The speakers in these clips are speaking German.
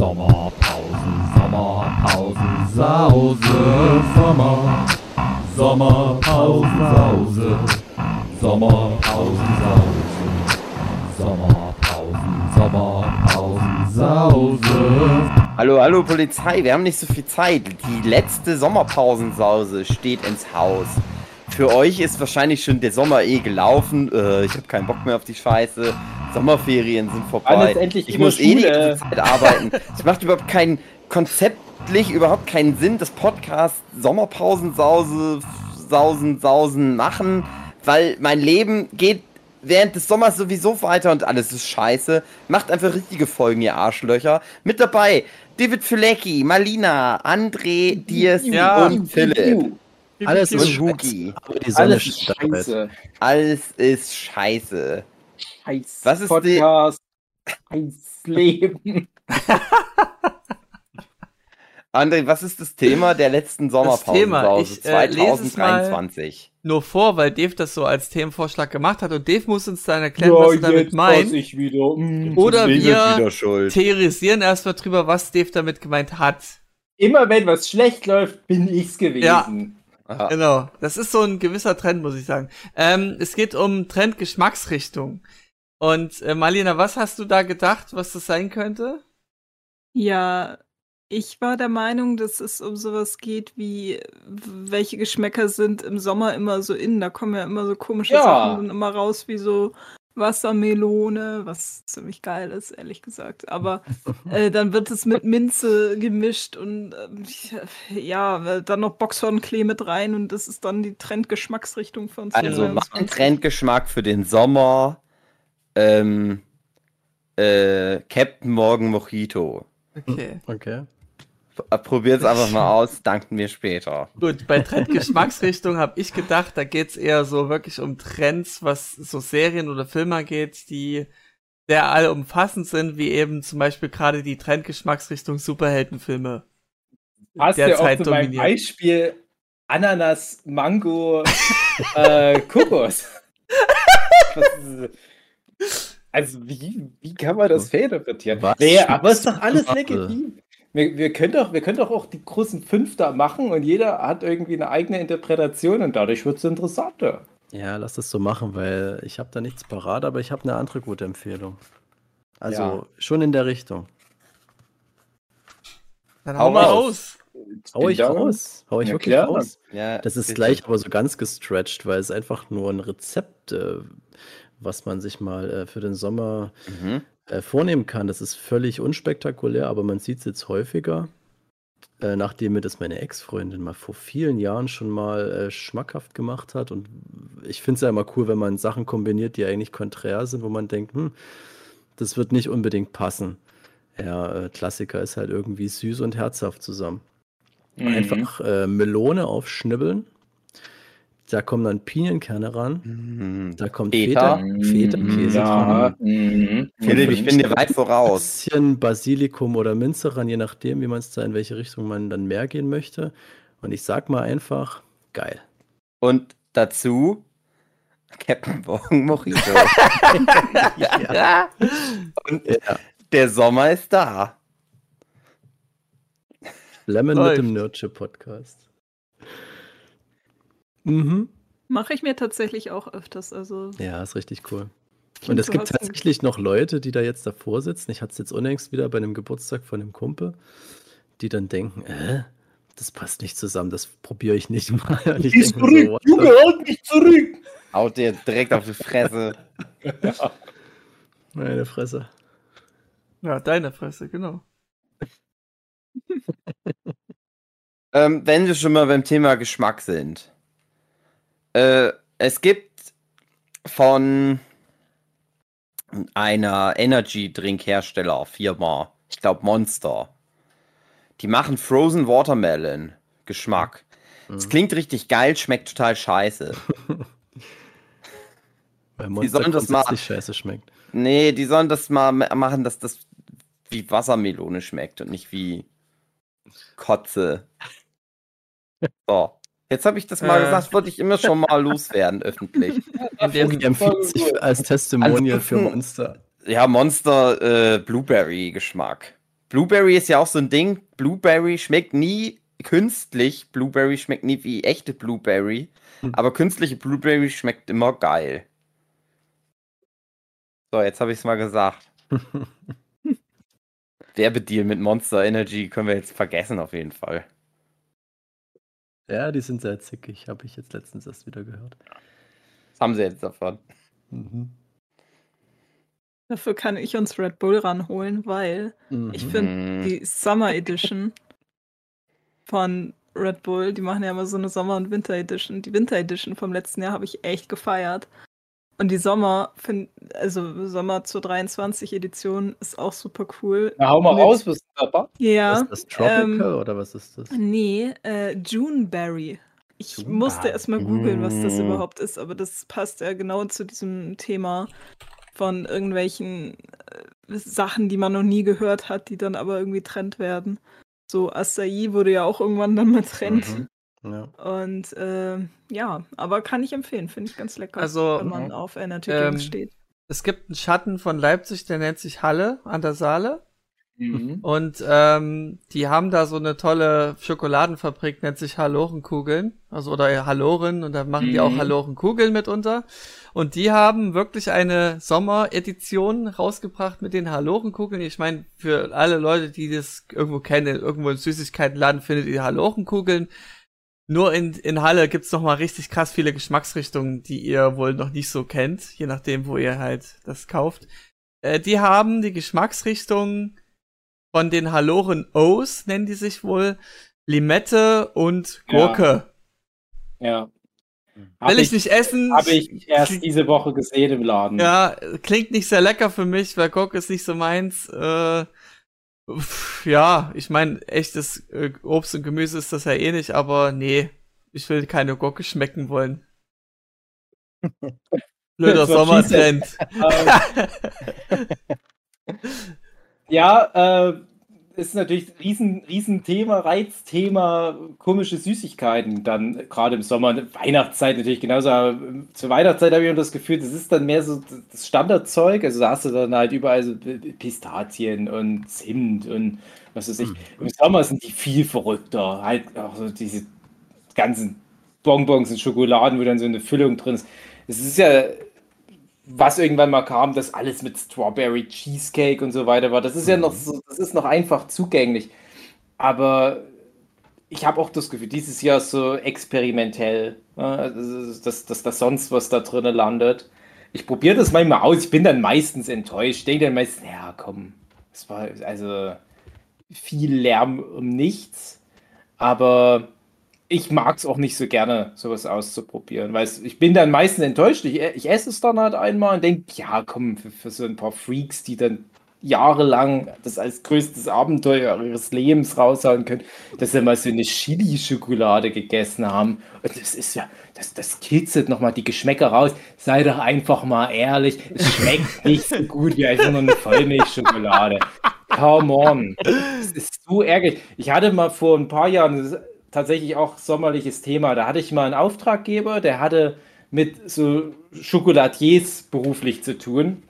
Sommerpausen, Sommerpausen, Sause, Sommer, Sommerpausen, Sause, Sommerpausen, Sause, Sommerpausen, Sommerpausen, Sause. Hallo, hallo Polizei, wir haben nicht so viel Zeit. Die letzte Sommerpausensause steht ins Haus. Für euch ist wahrscheinlich schon der Sommer eh gelaufen. Äh, ich habe keinen Bock mehr auf die Scheiße. Sommerferien sind vorbei. Ich muss eh die Schule. ganze Zeit arbeiten. Es macht überhaupt keinen konzeptlich überhaupt keinen Sinn, das Podcast Sommerpausensause, Sausen, Sausen machen, weil mein Leben geht während des Sommers sowieso weiter und alles ist scheiße. Macht einfach richtige Folgen, ihr Arschlöcher. Mit dabei David Filecki, Malina, André, Diers Ja. und Philipp. Alles ist die Alles ist scheiße. Alles ist scheiße. Scheiß Was ist Podcast. Scheiß Leben. André, was ist das Thema der letzten Thema, Sommerpausensause ich, äh, lese es mal. 2023? Nur vor, weil Dave das so als Themenvorschlag gemacht hat und Dave muss uns dann erklären, was er damit meint. ich wieder. Mm. Oder wir theorisieren erstmal drüber, was Dave damit gemeint hat. Immer wenn was schlecht läuft, bin ich's gewesen. Aha. Genau. Das ist so ein gewisser Trend, muss ich sagen. Ähm, es geht um Trend Geschmacksrichtung. Und äh, Marlena, was hast du da gedacht, was das sein könnte? Ja, ich war der Meinung, dass es um sowas geht wie, welche Geschmäcker sind im Sommer immer so in. Da kommen ja immer so komische Ja. Sachen immer raus, wie so Wassermelone, was ziemlich geil ist, ehrlich gesagt. Aber äh, dann wird es mit Minze gemischt und ähm, ja, dann noch Boxhornklee mit rein und das ist dann die Trendgeschmacksrichtung von Also mein 2022. Trendgeschmack für den Sommer, ähm, äh, Captain Morgan Mojito. Okay. Okay. Probiert's einfach mal aus, danken mir später. Gut, bei Trendgeschmacksrichtung habe ich gedacht, da geht's eher so wirklich um Trends, was so Serien oder Filme geht, die sehr allumfassend sind, wie eben zum Beispiel gerade die Trendgeschmacksrichtung Superheldenfilme. Passt ja auch Derzeit zu meinem dominiert. Beispiel Ananas, Mango, äh, Kokos. Also wie, wie kann man das fehlinterpretieren? Naja, aber ist doch alles legitim. Wir, wir, können doch, wir können doch auch die großen fünf da machen und jeder hat irgendwie eine eigene Interpretation und dadurch wird es interessanter. Ja, lass das so machen, weil ich habe da nichts parat, aber ich habe eine andere gute Empfehlung. Also Ja. schon in der Richtung. Dann Hau hau mal raus. Hau ich Ja. raus? Hau ich Ja, wirklich klar. raus? Ja, Das ist bitte. gleich aber so ganz gestretched, weil es einfach nur ein Rezept, äh, was man sich mal äh, für den Sommer Mhm. Äh, vornehmen kann. Das ist völlig unspektakulär, aber man sieht es jetzt häufiger. Äh, nachdem mir das meine Ex-Freundin mal vor vielen Jahren schon mal äh, schmackhaft gemacht hat. Und ich finde es ja immer cool, wenn man Sachen kombiniert, die eigentlich konträr sind, wo man denkt, hm, das wird nicht unbedingt passen. Ja, äh, Klassiker ist halt irgendwie süß und herzhaft zusammen. Mhm. Einfach äh, Melone aufschnibbeln. Da kommen dann Pinienkerne ran. Mhm. Da kommt Feta. Feta, Feta-Käse Ja. dran. Mhm. Philipp, ich bin dir weit Ein voraus. bisschen Basilikum oder Minze ran, je nachdem, wie man es da in welche Richtung man dann mehr gehen möchte. Und ich sag mal einfach, geil. Und dazu Captain Morgan Mojito. Ja. Und Ja. der Sommer ist da. Lemon Läuft. mit dem Nerdship Podcast. Mhm. Mache ich mir tatsächlich auch öfters. Also Ja, ist richtig cool. Und es gibt tatsächlich noch Leute, die da jetzt davor sitzen. Ich hatte es jetzt unlängst wieder bei einem Geburtstag von einem Kumpel, die dann denken, äh, das passt nicht zusammen, das probiere ich nicht mal. Und ich denke zurück, so, Junge, halt mich zurück! Haut dir direkt auf die Fresse. meine Fresse. ja, deine Fresse, genau. Ähm, wenn wir schon mal beim Thema Geschmack sind. Äh, es gibt von einer Energy-Drink-Hersteller-Firma, ich glaube Monster, die machen Frozen Watermelon Geschmack. Es klingt richtig geil, schmeckt total scheiße. Weil Monster sollen das mal- scheiße schmeckt. Nee, die sollen das mal ma- machen, dass das wie Wassermelone schmeckt und nicht wie Kotze. So. Jetzt habe ich das mal Äh. gesagt, wollte ich immer schon mal loswerden, öffentlich. Die empfiehlt sich als Testimonial für Ansonsten- Monster. Ja, Monster äh, Blueberry-Geschmack. Blueberry ist ja auch so ein Ding. Blueberry schmeckt nie künstlich. Blueberry schmeckt nie wie echte Blueberry. Hm. Aber künstliche Blueberry schmeckt immer geil. So, jetzt habe ich es mal gesagt. Werbedeal mit Monster Energy können wir jetzt vergessen auf jeden Fall. Ja, die sind sehr zickig, habe ich jetzt letztens erst wieder gehört. Was haben sie jetzt davon? Mhm. Dafür kann ich uns Red Bull ranholen, weil ich Mhm. finde Mhm. die Summer Edition von Red Bull, die machen ja immer so eine Sommer- und Winter Edition. Die Winter Edition vom letzten Jahr habe ich echt gefeiert. Und die Sommer, find, also Sommer zur 23 Edition ist auch super cool. Na, hau mal Mit- raus, was ist dabei? Ja. Ist das Tropical ähm, oder was ist das? Nee, äh, Juneberry. Ich Juneberry. musste erstmal googeln, was das Mm. überhaupt ist, aber das passt ja genau zu diesem Thema von irgendwelchen äh, Sachen, die man noch nie gehört hat, die dann aber irgendwie Trend werden. So Acai wurde ja auch irgendwann dann mal Trend. Mhm. Ja. Und äh, ja, aber kann ich empfehlen, finde ich ganz lecker, Also, wenn man auf Energy ähm, steht. Es gibt einen Schatten von Leipzig, der nennt sich Halle an der Saale. Mhm. Und ähm, die haben da so eine tolle Schokoladenfabrik, nennt sich Halorenkugeln. Also oder Haloren und da machen die auch Mhm. Halorenkugeln mitunter. Und die haben wirklich eine Sommeredition rausgebracht mit den Halorenkugeln. Ich meine, für alle Leute, die das irgendwo kennen, irgendwo im Süßigkeitenladen findet ihr Halorenkugeln. Nur in, in Halle gibt's noch mal richtig krass viele Geschmacksrichtungen, die ihr wohl noch nicht so kennt, je nachdem, wo ihr halt das kauft. Äh, die haben die Geschmacksrichtungen von den Haloren O's, nennen die sich wohl, Limette und Ja. Gurke. Ja. Will ich, nicht essen. Habe ich erst diese Woche gesehen im Laden. Ja, klingt nicht sehr lecker für mich, weil Gurke ist nicht so meins. Äh, ja, ich meine, echtes äh, Obst und Gemüse ist das ja eh nicht, aber nee, ich will keine Gurke schmecken wollen. Blöder Sommertrend. Ähm, ja, äh, ist natürlich ein riesen, riesen Thema, Reizthema, komische Süßigkeiten dann gerade im Sommer, Weihnachtszeit natürlich genauso. aber Zur Weihnachtszeit habe ich immer das Gefühl, das ist dann mehr so das Standardzeug. Also da hast du dann halt überall so Pistazien und Zimt und was weiß ich. Im Sommer sind die viel verrückter. Halt auch so diese ganzen Bonbons und Schokoladen, wo dann so eine Füllung drin ist. Es ist ja was irgendwann mal kam, das alles mit Strawberry Cheesecake und so weiter war. Das ist ja noch so, das ist noch einfach zugänglich. Aber ich habe auch das Gefühl, dieses Jahr ist so experimentell, ja, dass, dass, dass da sonst was da drin landet. Ich probiere das manchmal aus, ich bin dann meistens enttäuscht. Denke dann meistens, ja komm, es war also viel Lärm um nichts. Aber ich mag es auch nicht so gerne, sowas auszuprobieren, weil ich bin dann meistens enttäuscht. Ich, ich esse es dann halt einmal und denke, ja, komm, für, für so ein paar Freaks, die dann jahrelang das als größtes Abenteuer ihres Lebens raushauen können, dass sie mal so eine Chili-Schokolade gegessen haben. Und das ist ja, das, das kitzelt nochmal die Geschmäcker raus. Sei doch einfach mal ehrlich, es schmeckt nicht so gut wie einfach nur eine Vollmilchschokolade. Come on. Das ist so ärgerlich. Ich hatte mal vor ein paar Jahren, tatsächlich auch sommerliches Thema, da hatte ich mal einen Auftraggeber, der hatte mit so Schokoladiers beruflich zu tun.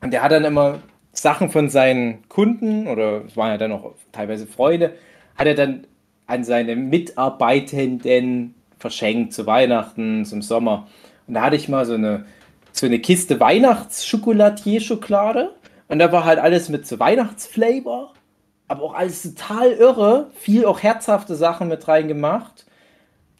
Und der hat dann immer Sachen von seinen Kunden, oder es waren ja dann auch teilweise Freunde, hat er dann an seine Mitarbeitenden verschenkt zu Weihnachten, zum Sommer. Und da hatte ich mal so eine, so eine Kiste Weihnachtsschokoladier-Schokolade. Und da war halt alles mit so Weihnachtsflavor, aber auch alles total irre. Viel auch herzhafte Sachen mit rein gemacht.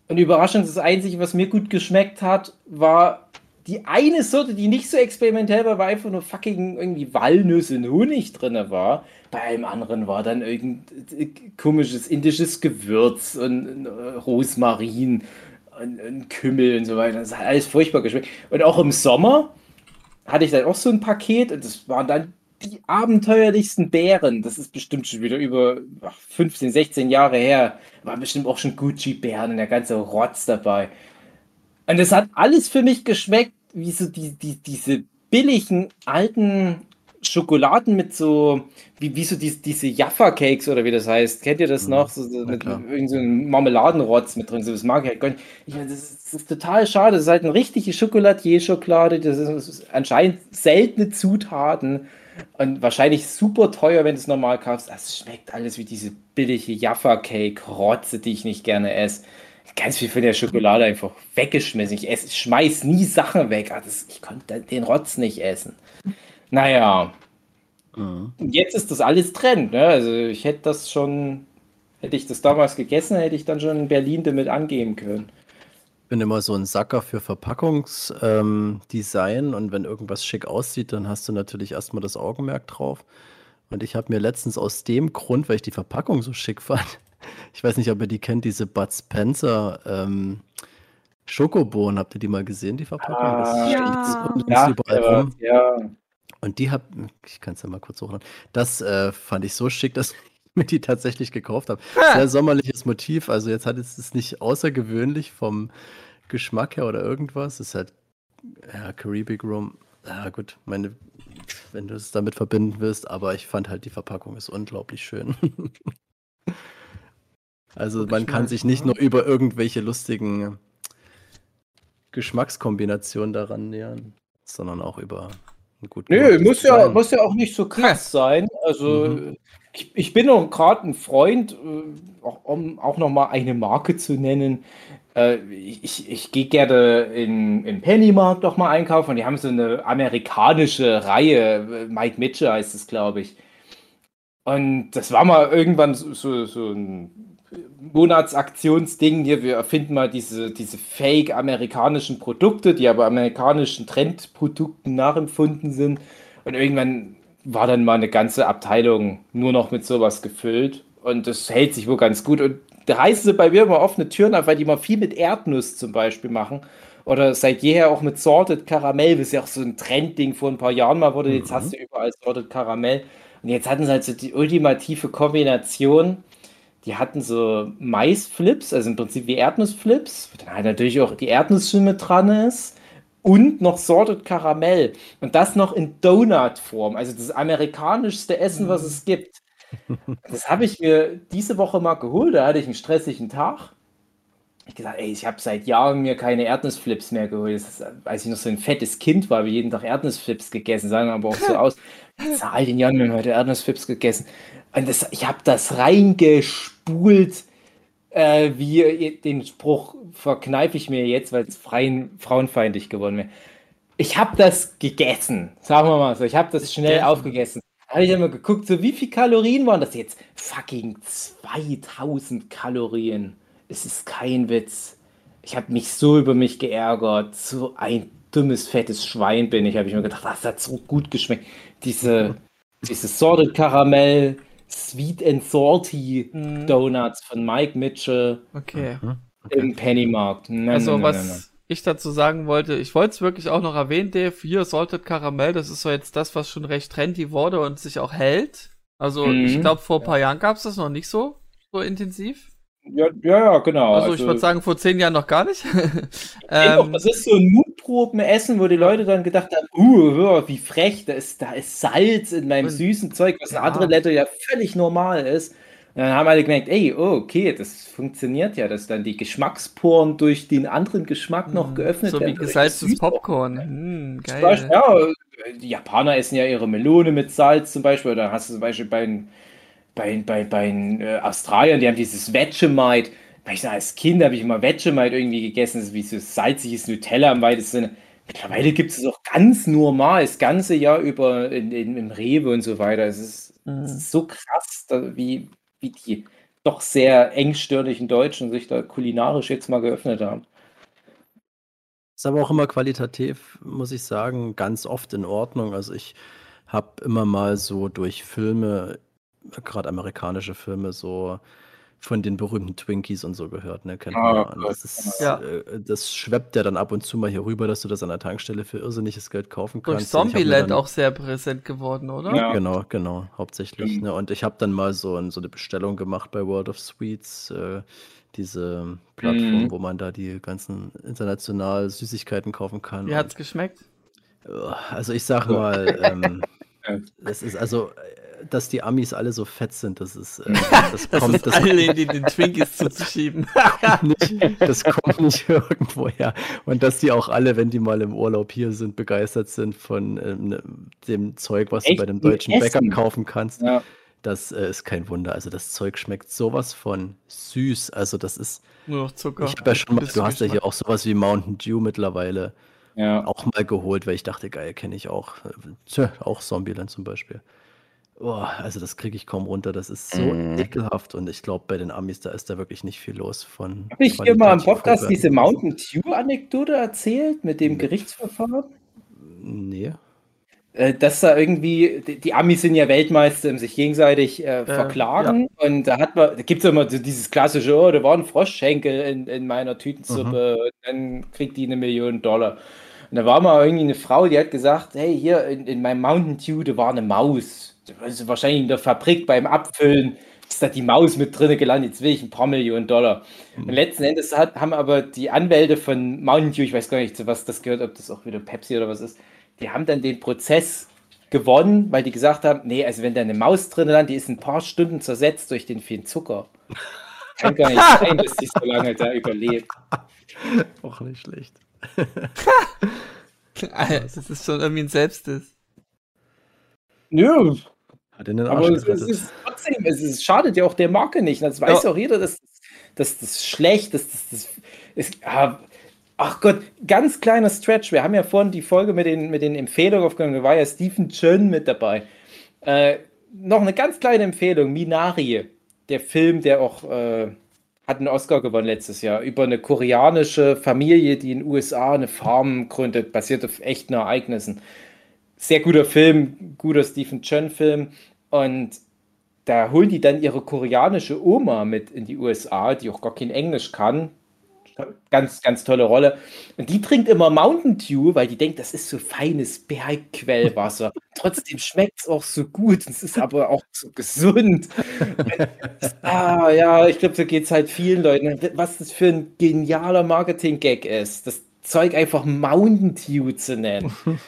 Und überraschend, das Einzige, was mir gut geschmeckt hat, war die eine Sorte, die nicht so experimentell war, war einfach nur fucking irgendwie Walnüsse und Honig drin war. Bei einem anderen war dann irgendein komisches indisches Gewürz und äh, Rosmarin und, und Kümmel und so weiter. Das hat alles furchtbar geschmeckt. Und auch im Sommer hatte ich dann auch so ein Paket und das waren dann die abenteuerlichsten Bären. Das ist bestimmt schon wieder über ach, 15, 16 Jahre her. Waren bestimmt auch schon Gucci-Bären und der ganze Rotz dabei. Und es hat alles für mich geschmeckt, wie so die, die, diese billigen alten Schokoladen mit so, wie, wie so die, diese Jaffa-Cakes oder wie das heißt. Kennt ihr das noch? So, so mit klar. irgend so Marmeladenrotz mit drin. So, das mag ich halt gar nicht. Ich meine, das, ist, das ist total schade. Das ist halt eine richtige Schokoladier-Schokolade. Das ist, das ist anscheinend seltene Zutaten. Und wahrscheinlich super teuer, wenn du es normal kaufst. Das schmeckt alles wie diese billige Jaffa-Cake-Rotze, die ich nicht gerne esse. Ganz viel von der Schokolade einfach weggeschmissen. Ich, esse, schmeiß nie Sachen weg. Das, ich konnte den Rotz nicht essen. Naja. Mhm. Und jetzt ist das alles Trend. Ne? Also ich hätte das schon, hätte ich das damals gegessen, hätte ich dann schon in Berlin damit angehen können. Ich bin immer so ein Sacker für Verpackungsdesign ähm, und wenn irgendwas schick aussieht, dann hast du natürlich erstmal das Augenmerk drauf. Und ich habe mir letztens aus dem Grund, weil ich die Verpackung so schick fand, ich weiß nicht, ob ihr die kennt, diese Bud Spencer ähm, Schokobohnen. Habt ihr die mal gesehen, die Verpackung? Das Ah, steht Ja. uns Ja, überall aber, rum. ja. Und die hab, ich kann es ja mal kurz hochladen. Das äh, fand ich so schick, dass ich mir die tatsächlich gekauft habe. Sehr sommerliches Motiv. Also jetzt hat es nicht außergewöhnlich vom Geschmack her oder irgendwas. Es ist halt ja, Caribbean Rum. Ja gut, meine, wenn du es damit verbinden willst, aber ich fand halt die Verpackung ist unglaublich schön. also man kann sich nicht nur über irgendwelche lustigen Geschmackskombinationen daran nähern, sondern auch über gut Nö, muss ja, muss ja auch nicht so krass sein. Also Mhm. ich, ich bin auch gerade ein Freund, äh, auch, um auch nochmal eine Marke zu nennen. Äh, ich ich gehe gerne in, in Pennymarkt doch mal einkaufen. Die haben so eine amerikanische Reihe. Mike Mitchell heißt es, glaube ich. Und das war mal irgendwann so, so, so ein Monatsaktionsding. Hier, wir erfinden mal diese, diese fake amerikanischen Produkte, die aber amerikanischen Trendprodukten nachempfunden sind. Und irgendwann war dann mal eine ganze Abteilung nur noch mit sowas gefüllt. Und das hält sich wohl ganz gut. Und da reißen sie bei mir immer offene Türen auf, weil die mal viel mit Erdnuss zum Beispiel machen. Oder seit jeher auch mit Sorted Karamell, was ja auch so ein Trendding vor ein paar Jahren mal wurde. Jetzt Mhm. hast du überall Sorted Karamell. Und jetzt hatten sie halt so die ultimative Kombination. Die hatten so Maisflips, also im Prinzip wie Erdnussflips, wo dann halt natürlich auch die Erdnussschimme dran ist. Und noch Sorted Karamell. Und das noch in Donut-Form. Also das amerikanischste Essen, was es gibt. Das habe ich mir diese Woche mal geholt. Da hatte ich einen stressigen Tag. Ich gesagt, ey, ich habe seit Jahren mir keine Erdnussflips mehr geholt. Ist, als ich noch so ein fettes Kind war, habe ich jeden Tag Erdnussflips gegessen, sahen aber auch so aus. Seit all den Jahren haben wir heute Erdnussflips gegessen. Und das, ich habe das reingespult, äh, wie den Spruch verkneife ich mir jetzt, weil es freien, frauenfeindlich geworden wäre. Ich habe das gegessen, sagen wir mal so. Ich habe das schnell Gegessen. aufgegessen. Da habe ich immer geguckt, so wie viel Kalorien waren das jetzt? Fucking 2000 Kalorien. Es ist kein Witz. Ich habe mich so über mich geärgert. So ein dummes, fettes Schwein bin ich. Habe ich mir gedacht, das hat so gut geschmeckt. Diese, diese Sorted Karamell, Sweet and Salty Mhm. Donuts von Mike Mitchell Okay. im Pennymarkt. Nein, Also nein, was nein, nein. ich dazu sagen wollte, ich wollte es wirklich auch noch erwähnen, Dave, hier Salted Karamell, das ist so jetzt das, was schon recht trendy wurde und sich auch hält. Also ich Mhm. glaube, vor ein paar Jahren gab es das noch nicht so, so intensiv. Ja, ja, ja, genau. Also, ich würde sagen, vor zehn Jahren noch gar nicht. Ähm, ähm, das ist so ein Mutproben-Essen, wo die Leute dann gedacht haben, uh, wie frech, da ist, da ist Salz in meinem süßen Zeug, was in ja. anderen Ländern ja völlig normal ist. Und dann haben alle gemerkt, ey, oh, okay, das funktioniert ja, dass dann die Geschmacksporen durch den anderen Geschmack noch geöffnet so wie werden. gesalztes Süß- Popcorn. Hm, Zum Beispiel, geil. ja, die Japaner essen ja ihre Melone mit Salz zum Beispiel. Oder hast du zum Beispiel bei, den- bei, bei, bei äh, Australiern, die haben dieses Vegemite. Weil ich als Kind habe ich immer Vegemite irgendwie gegessen. Das ist wie so salziges Nutella im weitesten Sinne. Mittlerweile gibt es es auch ganz normal, das ganze Jahr über in, in, im Rewe und so weiter. Es ist, Mhm. es ist so krass, da, wie, wie die doch sehr engstirnigen Deutschen sich da kulinarisch jetzt mal geöffnet haben. Ist aber auch immer qualitativ, muss ich sagen, ganz oft in Ordnung. Also ich habe immer mal so durch Filme, gerade amerikanische Filme, so von den berühmten Twinkies und so gehört, ne? Kennt man Ah, ja. Das ist, ja. äh, das schweppt ja dann ab und zu mal hier rüber, dass du das an der Tankstelle für irrsinniges Geld kaufen Durch kannst. Mir Zombieland auch sehr präsent geworden, oder? Ja. Genau, genau, hauptsächlich. Mhm. Ne? Und ich habe dann mal so, so eine Bestellung gemacht bei World of Sweets, äh, diese Plattform, Mhm. wo man da die ganzen international Süßigkeiten kaufen kann. Wie Und, hat's geschmeckt? äh, also ich sag mal, ähm, das ist also dass die Amis alle so fett sind, das ist, äh, das, das kommt, ist das alle in den Twinkies zuzuschieben. nicht, das kommt nicht irgendwo her. Und dass die auch alle, wenn die mal im Urlaub hier sind, begeistert sind von ähm, dem Zeug, was Echt? du bei dem deutschen Bäcker kaufen kannst. Ja. Das äh, ist kein Wunder. Also das Zeug schmeckt sowas von süß. Also das ist. Nur noch Zucker. Ich habe ja schon mal, du hast ja hier auch sowas wie Mountain Dew mittlerweile ja. auch mal geholt, weil ich dachte, geil, kenne ich auch. Tja, auch Zombieland zum Beispiel. Oh, also das kriege ich kaum runter. Das ist so mm. ekelhaft und ich glaube, bei den Amis, da ist da wirklich nicht viel los von. Habe ich dir mal im Podcast diese Mountain Dew-Anekdote erzählt mit dem Gerichtsverfahren? Nee. Äh, dass da irgendwie, die Amis sind ja Weltmeister im sich gegenseitig äh, verklagen. Ja. Und da hat man, da gibt es immer so dieses klassische, oh, da war ein Froschschenkel in, in meiner Tütensuppe, mhm. und dann kriegt die eine Million Dollar. Und da war mal irgendwie eine Frau, die hat gesagt, hey, hier in, in meinem Mountain Dew, da war eine Maus. Also wahrscheinlich in der Fabrik beim Abfüllen ist da die Maus mit drinne gelandet, jetzt will ich ein paar Millionen Dollar. Mhm. Und letzten Endes hat, haben aber die Anwälte von Mountain Dew, ich weiß gar nicht, zu was das gehört, ob das auch wieder Pepsi oder was ist, die haben dann den Prozess gewonnen, weil die gesagt haben, nee, also wenn da eine Maus drin landet, die ist ein paar Stunden zersetzt durch den vielen Zucker. Kann gar nicht sein, dass die so lange da überlebt. Auch nicht schlecht. das ist schon irgendwie ein Selbstdiss. Nö. Aber es, es, ist trotzdem, es ist, schadet ja auch der Marke nicht. Das weiß ja auch jeder, dass, das schlecht ist. Das, das, ist, ja, ach Gott, ganz kleiner Stretch. Wir haben ja vorhin die Folge mit den, mit den Empfehlungen aufgenommen. Da war ja Stephen Chun mit dabei. Äh, noch eine ganz kleine Empfehlung: Minari, der Film, der auch äh, hat einen Oscar gewonnen letztes Jahr, über eine koreanische Familie, die in den USA eine Farm gründet, basiert auf echten Ereignissen. Sehr guter Film, guter Stephen Chun-Film. Und da holen die dann ihre koreanische Oma mit in die USA, die auch gar kein Englisch kann, Ganz, ganz tolle Rolle. Und die trinkt immer Mountain Dew, weil die denkt, das ist so feines Bergquellwasser. Trotzdem schmeckt es auch so gut. Es ist aber auch so gesund. ah, ja, ich glaube, so geht es halt vielen Leuten. Was das für ein genialer Marketing-Gag ist, das Zeug einfach Mountain Dew zu nennen.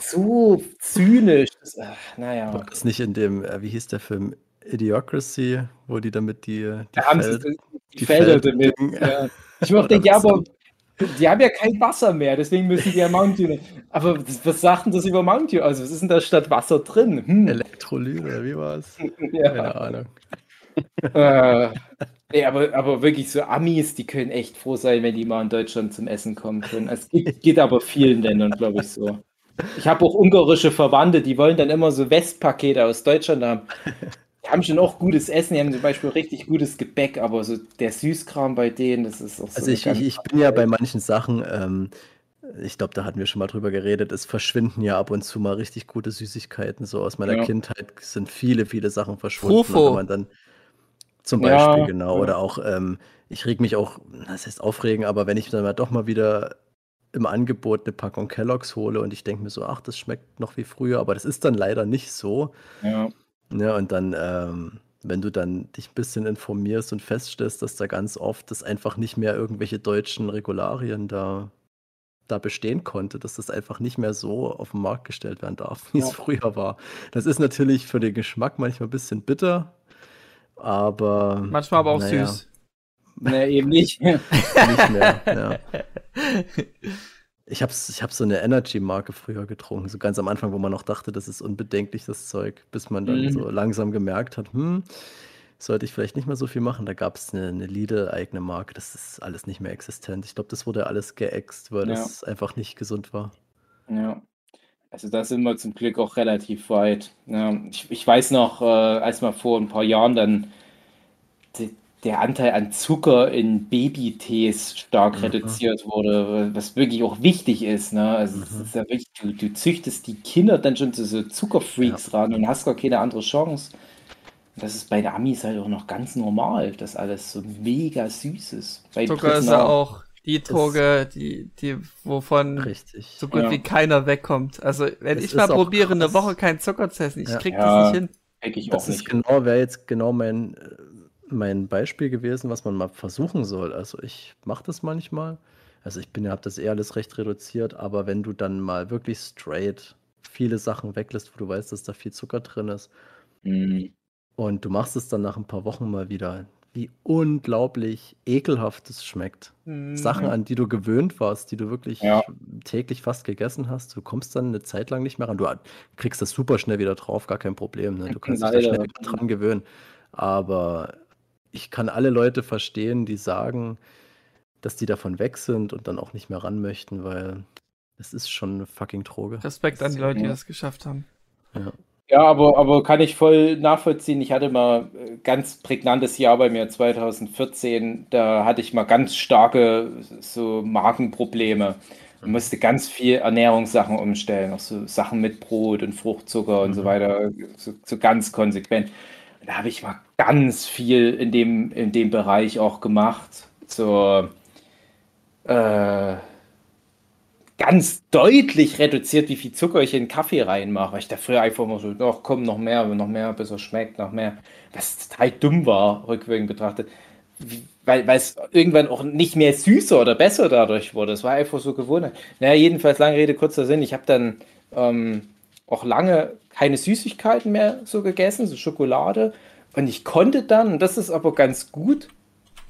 so zynisch. Das, ach, naja. War das nicht in dem, äh, wie hieß der Film? Idiocracy, wo die damit die, die, Feld, die, die Felder, damit. Ja. Ich mochte, ja, aber die haben ja kein Wasser mehr, deswegen müssen die ja Mountain Dew. Aber was sagt denn das über Mountain Dew? Also, was ist denn da statt Wasser drin? Hm. Elektrolyse, wie war es? ja. Keine Ahnung. äh, nee, aber, aber wirklich so Amis, die können echt froh sein, wenn die mal in Deutschland zum Essen kommen können. Es geht, geht aber vielen Ländern, glaube ich, so. Ich habe auch ungarische Verwandte, die wollen dann immer so Westpakete aus Deutschland haben. Die haben schon auch gutes Essen, die haben zum Beispiel richtig gutes Gebäck, aber so der Süßkram bei denen, das ist auch so. Also ich, ich, ich bin ja bei manchen Sachen, ähm, ich glaube, da hatten wir schon mal drüber geredet, es verschwinden ja ab und zu mal richtig gute Süßigkeiten. So aus meiner ja. Kindheit sind viele, viele Sachen verschwunden. Rufo. man dann zum Beispiel, ja, genau. Ja. Oder auch, ähm, ich reg mich auch, das heißt aufregen, aber wenn ich dann mal doch mal wieder im Angebot eine Packung Kelloggs hole und ich denke mir so, ach, das schmeckt noch wie früher, aber das ist dann leider nicht so. Ja. Ja, und dann, ähm, wenn du dann dich ein bisschen informierst und feststellst, dass da ganz oft das einfach nicht mehr irgendwelche deutschen Regularien da, da bestehen konnte, dass das einfach nicht mehr so auf den Markt gestellt werden darf, wie ja. es früher war. Das ist natürlich für den Geschmack manchmal ein bisschen bitter, aber. Manchmal aber auch naja. süß. Nee, eben nicht. nicht mehr, ja. Ich habe ich hab so eine Energy-Marke früher getrunken, so ganz am Anfang, wo man noch dachte, das ist unbedenklich, das Zeug, bis man dann mhm. so langsam gemerkt hat, hm, sollte ich vielleicht nicht mehr so viel machen. Da gab es eine, eine Lidl-eigene Marke, das ist alles nicht mehr existent. Ich glaube, das wurde alles geäxt, weil ja. das einfach nicht gesund war. Ja. Also da sind wir zum Glück auch relativ weit. Ja, ich, ich weiß noch, äh, als mal vor ein paar Jahren dann die, der Anteil an Zucker in Babytees stark mhm. reduziert wurde, was wirklich auch wichtig ist. Ne? Also mhm. ist ja wirklich, du, du, züchtest die Kinder dann schon zu so Zuckerfreaks ja. ran und hast gar keine andere Chance. Das ist bei den Amis halt auch noch ganz normal, dass alles so mega süß ist. Bei Zucker ist ja auch die Droge, die, die, wovon richtig. so gut ja. wie keiner wegkommt. Also, wenn das ich mal probiere, eine Woche keinen Zucker zu essen, ich ja. krieg das nicht hin. Ich das ist nicht. genau, wäre jetzt genau mein äh, mein Beispiel gewesen, was man mal versuchen soll. Also ich mache das manchmal. Also ich bin ja, habe das eher alles recht reduziert, aber wenn du dann mal wirklich straight viele Sachen weglässt, wo du weißt, dass da viel Zucker drin ist, Mhm. Und du machst es dann nach ein paar Wochen mal wieder, wie unglaublich ekelhaft es schmeckt. Mhm. Sachen, an die du gewöhnt warst, die du wirklich Ja. täglich fast gegessen hast, du kommst dann eine Zeit lang nicht mehr ran. Du kriegst das super schnell wieder drauf, gar kein Problem. Ne? Du kannst dich da Leider. schnell wieder dran gewöhnen. Aber ich kann alle Leute verstehen, die sagen, dass die davon weg sind und dann auch nicht mehr ran möchten, weil es ist schon eine fucking Droge. Respekt an die Leute, die das geschafft haben. Ja. Ja, aber, aber kann ich voll nachvollziehen. Ich hatte mal äh, ganz prägnantes Jahr bei mir 2014. Da hatte ich mal ganz starke so Magenprobleme. Ich musste ganz viel Ernährungssachen umstellen, auch so Sachen mit Brot und Fruchtzucker und so Mhm. weiter, so, so ganz konsequent. Da habe ich mal ganz viel in dem, in dem Bereich auch gemacht. So äh, ganz deutlich reduziert, wie viel Zucker ich in Kaffee reinmache. Weil ich da früher einfach immer so, ach komm, noch mehr, noch mehr, bis er schmeckt, noch mehr. Was total dumm war, rückwirkend betrachtet. Weil, es irgendwann auch nicht mehr süßer oder besser dadurch wurde. Es war einfach so Gewohnheit. Naja, jedenfalls, lange Rede, kurzer Sinn. Ich habe dann ähm, auch lange keine Süßigkeiten mehr so gegessen, so Schokolade. Und ich konnte dann, und das ist aber ganz gut,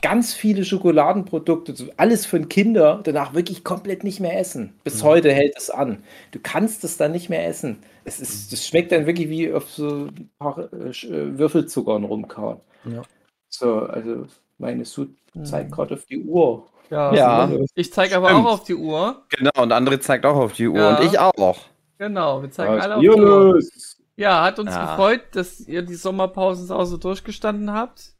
ganz viele Schokoladenprodukte, alles von Kindern, danach wirklich komplett nicht mehr essen. Bis heute hält es an. Du kannst es dann nicht mehr essen. Es ist, das schmeckt dann wirklich wie auf so ein paar äh, äh, Würfelzuckern rumkauen. Ja. So, also meine Sud Mhm. zeigt gerade auf die Uhr. Ja. Ja. Ich zeige aber Stimmt. auch auf die Uhr. Genau, und André zeigt auch auf die Uhr. Ja. Und ich auch. Genau, wir zeigen Was alle auf. Jungs! Ja, hat uns Ja. gefreut, dass ihr die Sommerpausensause durchgestanden habt.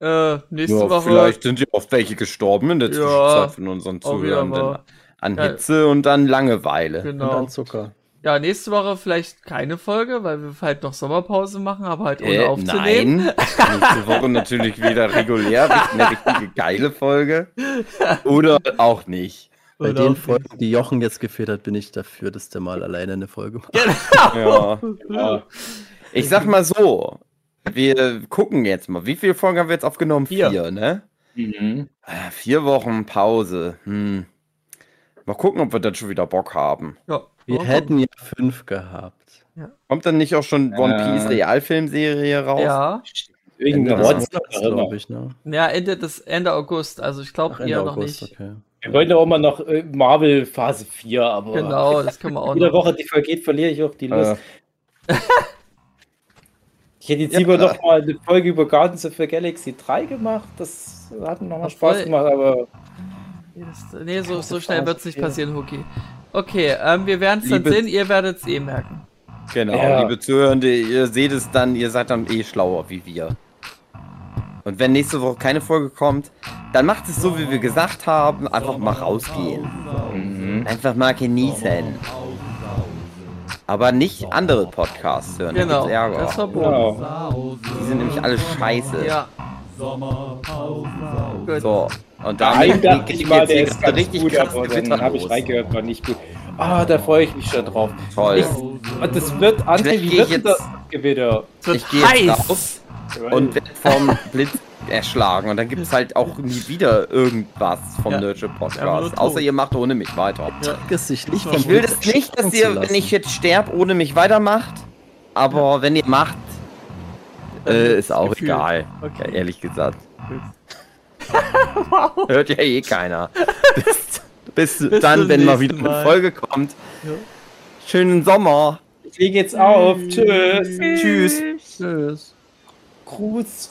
Äh, nächste Ja, Woche. vielleicht sind ja auch welche gestorben in der Ja, Zwischenzeit von unseren wahr. An Ja. Hitze und an Langeweile. Und Genau. dann Zucker. Ja, nächste Woche vielleicht keine Folge, weil wir halt noch Sommerpause machen, aber halt ohne Äh, aufzunehmen. nein. Nächste Woche natürlich wieder regulär, eine richtige geile Folge. Oder auch nicht. Bei den Folgen, die Jochen jetzt gefehlt hat, bin ich dafür, dass der mal alleine eine Folge macht. Ja. Ja. Ich sag mal so, wir gucken jetzt mal. Wie viele Folgen haben wir jetzt aufgenommen? Vier. Vier, ne? Mhm. Ah, Vier Wochen Pause. Hm. Mal gucken, ob wir dann schon wieder Bock haben. Ja. Wir Oh, hätten ja fünf gehabt. Kommt dann nicht auch schon One Äh. Piece Realfilmserie raus? Ja. Monats, immer. glaube ich, ne? ja, Ende des Ende August, also ich glaube eher noch August, nicht. okay. Wir wollten auch mal noch äh, Marvel Phase 4, aber Genau, das können wir auch jede noch. Woche, die vergeht, verliere ich auch die Lust. Äh, Ich hätte jetzt Ja. lieber noch mal eine Folge über Guardians of the Galaxy 3 gemacht. Das hat noch mal Ach, Spaß voll. gemacht, aber Nee, das- Nee, so, so schnell wird es nicht passieren, Huki. Okay, ähm, wir werden es dann sehen, ihr werdet es eh merken. genau, Ja. liebe Zuhörende, ihr seht es dann, ihr seid dann eh schlauer wie wir. Und wenn nächste Woche keine Folge kommt, dann macht es so, wie wir gesagt haben, einfach mal rausgehen. mhm. Einfach mal genießen. Aber nicht andere Podcasts hören, da Genau, gibt's Ärger. das ist verboten. genau. Die sind nämlich alle scheiße. Ja. So, und damit dachte ich mal, der ist gerade ganz richtig gut, krass aber dann habe ich reingehört, war nicht gut. Ah, da freue ich mich schon drauf. Toll. Ich, und das wird, André, wie wird ich denn das jetzt- Gewitter? Ich gehe jetzt raus und werde vom Blitz erschlagen. Und dann gibt es halt auch nie wieder irgendwas vom Ja. Nerdship Einfach nur Podcast. Außer ihr macht ohne mich weiter. Nicht Ich will das nicht, dass ihr, wenn ich jetzt sterbe, ohne mich weitermacht. Aber wenn ihr macht, äh, ist auch Gefühl. egal. Okay. Ja, ehrlich gesagt. Hört ja eh keiner. bis, bis, Bis dann, wenn mal wieder eine. Folge kommt. Ja. Schönen Sommer. Ich lege jetzt auf. Tschüss. Tschüss. Tschüss. Gruß.